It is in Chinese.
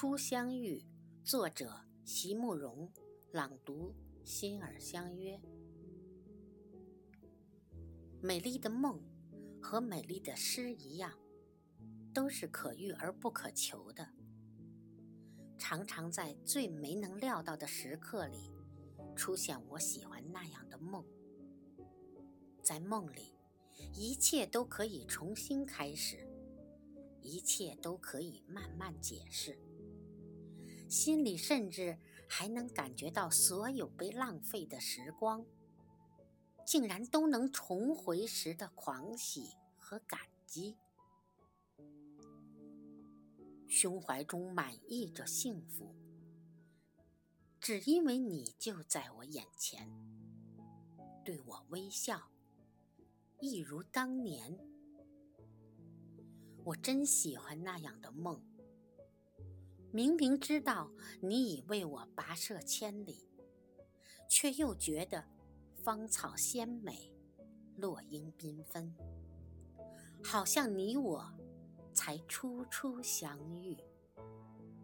初相遇，作者席慕容，朗读心儿相约。美丽的梦和美丽的诗一样，都是可遇而不可求的。常常在最没能料到的时刻里，出现我喜欢那样的梦。在梦里，一切都可以重新开始，一切都可以慢慢解释。心里甚至还能感觉到，所有被浪费的时光，竟然都能重回时的狂喜和感激。胸怀中满溢着幸福，只因为你就在我眼前，对我微笑，一如当年。我真喜欢那样的梦。明明知道你已为我跋涉千里，却又觉得芳草鲜美，落英缤纷，好像你我才初初相遇。